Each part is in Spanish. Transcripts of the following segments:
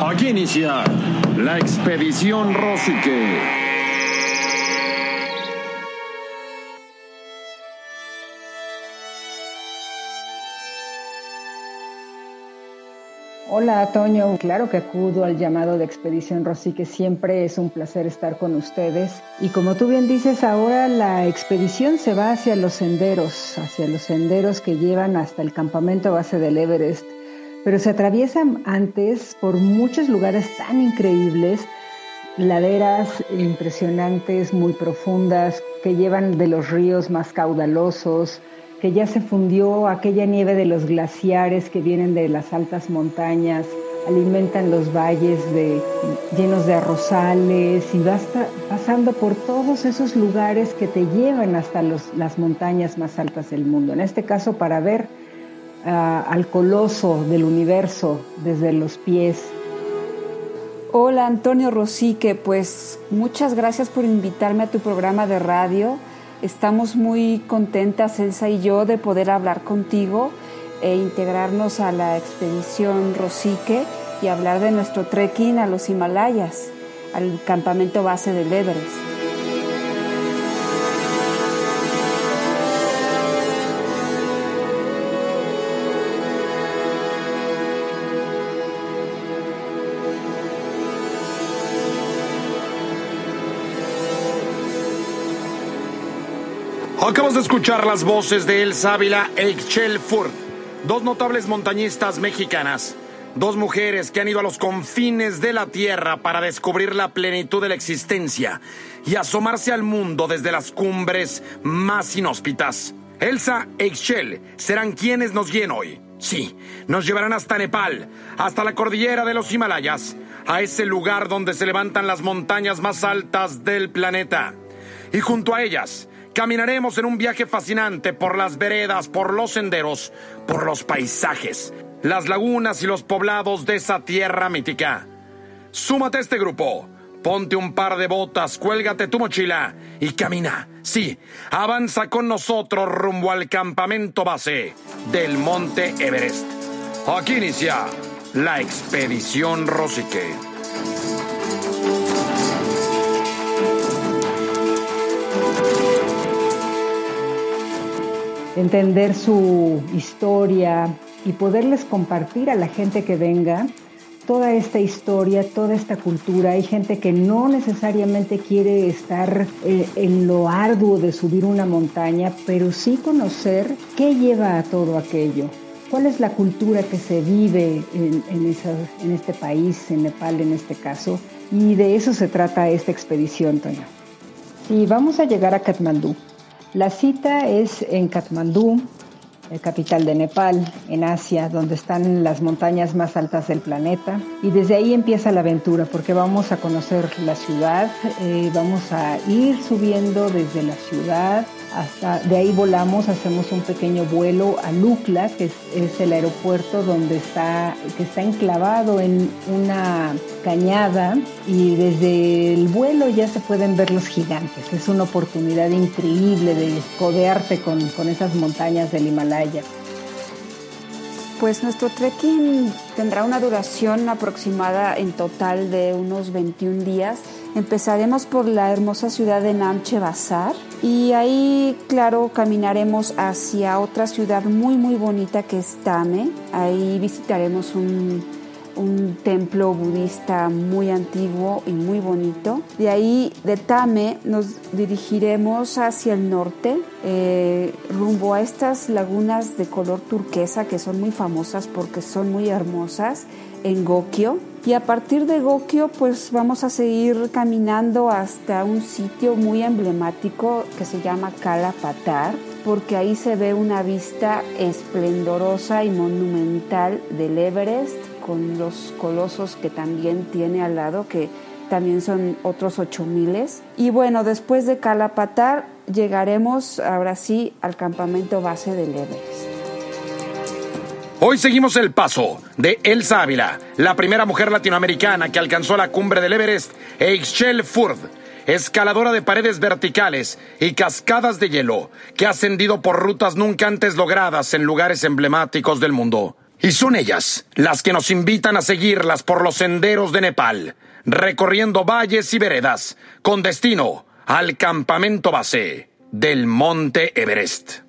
Aquí inicia la expedición Rosique. Hola, Toño. Claro que acudo al llamado de Expedición Rosique. Siempre es un placer estar con ustedes. Y como tú bien dices, ahora la expedición se va hacia los senderos, hacia los senderos que llevan hasta el campamento base del Everest. Pero se atraviesan antes por muchos lugares tan increíbles, laderas impresionantes, muy profundas, que llevan de los ríos más caudalosos, que ya se fundió aquella nieve de los glaciares que vienen de las altas montañas, alimentan los valles llenos de arrozales y vas pasando por todos esos lugares que te llevan hasta las montañas más altas del mundo. En este caso para ver al coloso del universo desde los pies. Hola Antonio Rosique, pues muchas gracias por invitarme a tu programa de radio. Estamos muy contentas, Elsa y yo, de poder hablar contigo e integrarnos a la expedición Rosique y hablar de nuestro trekking a los Himalayas, al campamento base del Everest. Acabas de escuchar las voces de Elsa Ávila e Ixchel Ford, dos notables montañistas mexicanas, dos mujeres que han ido a los confines de la tierra para descubrir la plenitud de la existencia y asomarse al mundo desde las cumbres más inhóspitas. Elsa e Ixchel serán quienes nos guíen hoy. Sí, nos llevarán hasta Nepal, hasta la cordillera de los Himalayas, a ese lugar donde se levantan las montañas más altas del planeta. Y junto a ellas, Caminaremos en un viaje fascinante por las veredas, por los senderos, por los paisajes, las lagunas y los poblados de esa tierra mítica. Súmate a este grupo. Ponte un par de botas, cuélgate tu mochila y camina. Sí, avanza con nosotros rumbo al campamento base del Monte Everest. Aquí inicia la expedición Rosique. Entender su historia y poderles compartir a la gente que venga toda esta historia, toda esta cultura. Hay gente que no necesariamente quiere estar eh, en lo arduo de subir una montaña, pero sí conocer qué lleva a todo aquello. ¿Cuál es la cultura que se vive en, este país, en Nepal en este caso? Y de eso se trata esta expedición, Toño. Y vamos a llegar a Katmandú. La cita es en Katmandú, capital de Nepal, en Asia, donde están las montañas más altas del planeta. Y desde ahí empieza la aventura, porque vamos a conocer la ciudad, eh, vamos a ir subiendo desde la ciudad hasta de ahí volamos, hacemos un pequeño vuelo a Lukla, que es, el aeropuerto donde está, que está enclavado en una cañada y desde el vuelo ya se pueden ver los gigantes. Es una oportunidad increíble de codearte con, con esas montañas del Himalaya. Pues nuestro trekking tendrá una duración aproximada en total de unos 21 días. Empezaremos por la hermosa ciudad de Namche Bazar y ahí, claro, caminaremos hacia otra ciudad muy, muy bonita que es Tame. Ahí visitaremos un un templo budista muy antiguo y muy bonito. De ahí, de Tame, nos dirigiremos hacia el norte, eh, rumbo a estas lagunas de color turquesa que son muy famosas porque son muy hermosas en Gokyo. Y a partir de Gokyo, pues vamos a seguir caminando hasta un sitio muy emblemático que se llama Kalapatar, porque ahí se ve una vista esplendorosa y monumental del Everest con los colosos que también tiene al lado, que también son otros 8000. Y bueno, después de Calapatar llegaremos ahora sí al campamento base del Everest. Hoy seguimos el paso de Elsa Ávila, la primera mujer latinoamericana que alcanzó la cumbre del Everest, Eichel Furd, escaladora de paredes verticales y cascadas de hielo, que ha ascendido por rutas nunca antes logradas en lugares emblemáticos del mundo. Y son ellas las que nos invitan a seguirlas por los senderos de Nepal, recorriendo valles y veredas, con destino al campamento base del Monte Everest.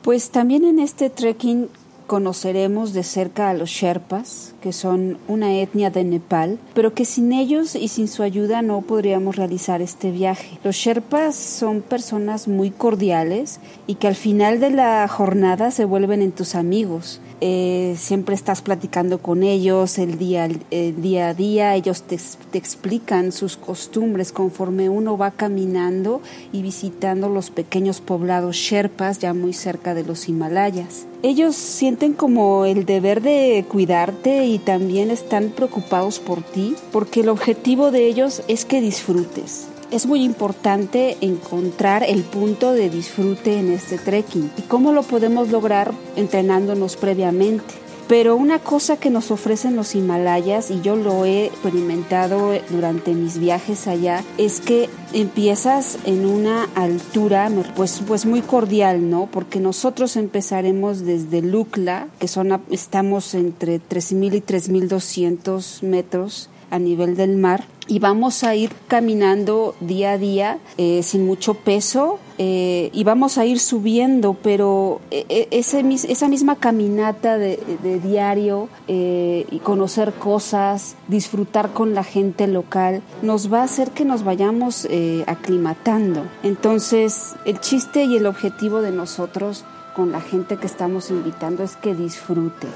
Pues también en este trekking conoceremos de cerca a los Sherpas, que son una etnia de Nepal, pero que sin ellos y sin su ayuda no podríamos realizar este viaje. Los Sherpas son personas muy cordiales y que al final de la jornada se vuelven en tus amigos. Eh, siempre estás platicando con ellos el día, a día, ellos te, te, explican sus costumbres conforme uno va caminando y visitando los pequeños poblados sherpas ya muy cerca de los Himalayas. Ellos sienten como el deber de cuidarte y también están preocupados por ti porque el objetivo de ellos es que disfrutes es muy importante encontrar el punto de disfrute en este trekking. ¿Y cómo lo podemos lograr entrenándonos previamente? Pero una cosa que nos ofrecen los Himalayas, y yo lo he experimentado durante mis viajes allá, es que empiezas en una altura pues, pues muy cordial, ¿no? Porque nosotros empezaremos desde Lukla, que son, estamos entre 3.000 y 3.200 metros a nivel del mar y vamos a ir caminando día a día eh, sin mucho peso eh, y vamos a ir subiendo, pero eh, esa misma caminata de, diario y conocer cosas, disfrutar con la gente local, nos va a hacer que nos vayamos aclimatando. Entonces, el chiste y el objetivo de nosotros con la gente que estamos invitando es que disfrute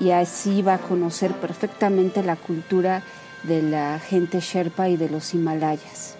y así va a conocer perfectamente la cultura de la gente Sherpa y de los Himalayas.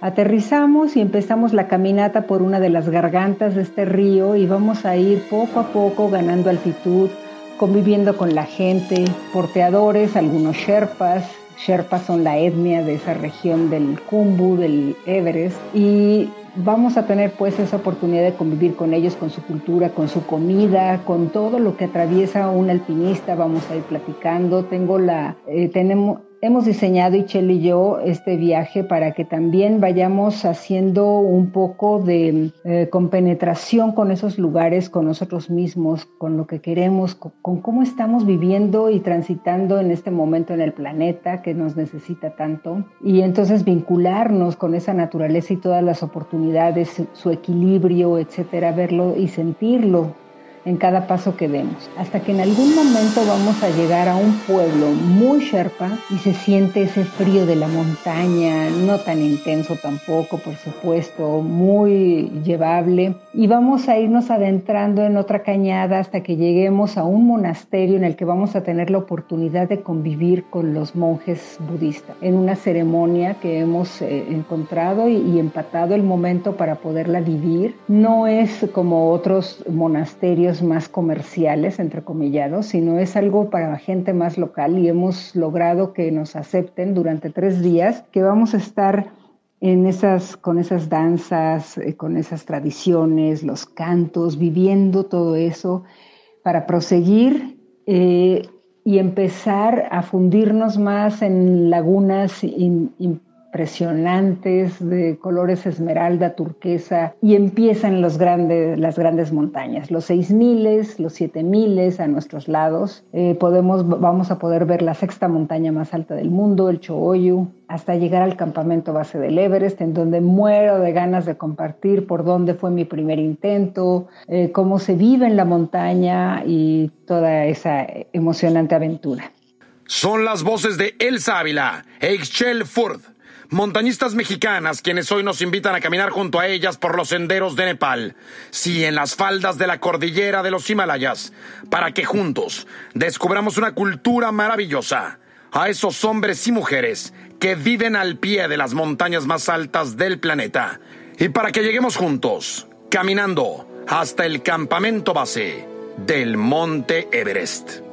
Aterrizamos y empezamos la caminata por una de las gargantas de este río y vamos a ir poco a poco ganando altitud, conviviendo con la gente, porteadores, algunos Sherpas. Sherpas son la etnia de esa región del Kumbu, del Everest, y vamos a tener pues esa oportunidad de convivir con ellos, con su cultura, con su comida, con todo lo que atraviesa un alpinista, vamos a ir platicando. Tengo la, eh, tenemos, Hemos diseñado, Ichel y yo, este viaje para que también vayamos haciendo un poco de eh, compenetración con esos lugares, con nosotros mismos, con lo que queremos, con, cómo estamos viviendo y transitando en este momento en el planeta que nos necesita tanto. Y entonces vincularnos con esa naturaleza y todas las oportunidades, su equilibrio, etcétera, verlo y sentirlo en cada paso que demos, hasta que en algún momento vamos a llegar a un pueblo muy sherpa y se siente ese frío de la montaña, no tan intenso tampoco, por supuesto, muy llevable, y vamos a irnos adentrando en otra cañada hasta que lleguemos a un monasterio en el que vamos a tener la oportunidad de convivir con los monjes budistas, en una ceremonia que hemos eh, encontrado y, y empatado el momento para poderla vivir. No es como otros monasterios más comerciales, entre comillados, sino es algo para gente más local y hemos logrado que nos acepten durante tres días que vamos a estar en esas, con esas danzas, eh, con esas tradiciones, los cantos, viviendo todo eso para proseguir eh, y empezar a fundirnos más en lagunas impresionantes de colores esmeralda, turquesa, y empiezan los grandes, las grandes montañas, los 6000, los 7000 a nuestros lados. Eh, podemos, vamos a poder ver la sexta montaña más alta del mundo, el Cho'oyu, hasta llegar al campamento base del Everest, en donde muero de ganas de compartir por dónde fue mi primer intento, eh, cómo se vive en la montaña y toda esa emocionante aventura. Son las voces de Elsa Ávila, Excel Ford montañistas mexicanas quienes hoy nos invitan a caminar junto a ellas por los senderos de Nepal, sí, en las faldas de la cordillera de los Himalayas, para que juntos descubramos una cultura maravillosa, a esos hombres y mujeres que viven al pie de las montañas más altas del planeta, y para que lleguemos juntos, caminando hasta el campamento base del Monte Everest.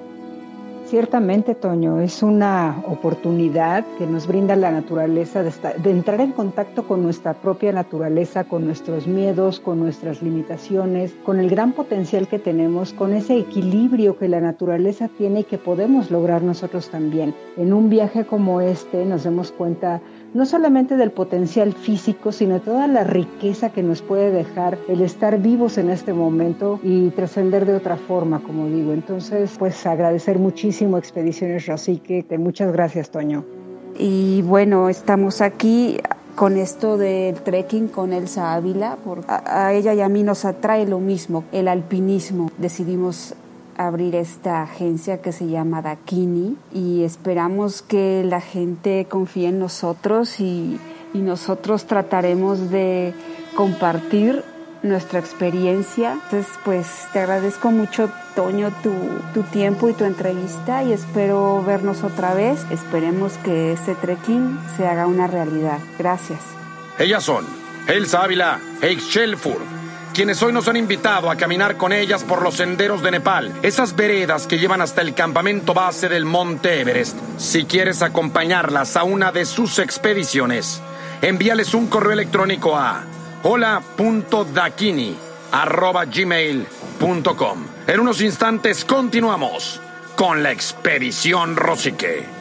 Ciertamente, Toño, es una oportunidad que nos brinda la naturaleza de, de, entrar en contacto con nuestra propia naturaleza, con nuestros miedos, con nuestras limitaciones, con el gran potencial que tenemos, con ese equilibrio que la naturaleza tiene y que podemos lograr nosotros también. En un viaje como este nos damos cuenta no solamente del potencial físico, sino toda la riqueza que nos puede dejar el estar vivos en este momento y trascender de otra forma, como digo. Entonces, pues agradecer muchísimo Expediciones Rosique. Muchas gracias, Toño. Y bueno, estamos aquí con esto del trekking con Elsa Ávila. Por, a, a ella y a mí nos atrae lo mismo, el alpinismo. Decidimos abrir esta agencia que se llama Dakini y esperamos que la gente confíe en nosotros y, y nosotros trataremos de compartir nuestra experiencia. Entonces, pues te agradezco mucho, Toño, tu, tu, tiempo y tu entrevista y espero vernos otra vez. Esperemos que este trekking se haga una realidad. Gracias. Ellas son Elsa Ávila e Ixchel Ford quienes hoy nos han invitado a caminar con ellas por los senderos de Nepal, esas veredas que llevan hasta el campamento base del Monte Everest. Si quieres acompañarlas a una de sus expediciones, envíales un correo electrónico a hola.dakini.gmail.com. En unos instantes continuamos con la expedición Rosique.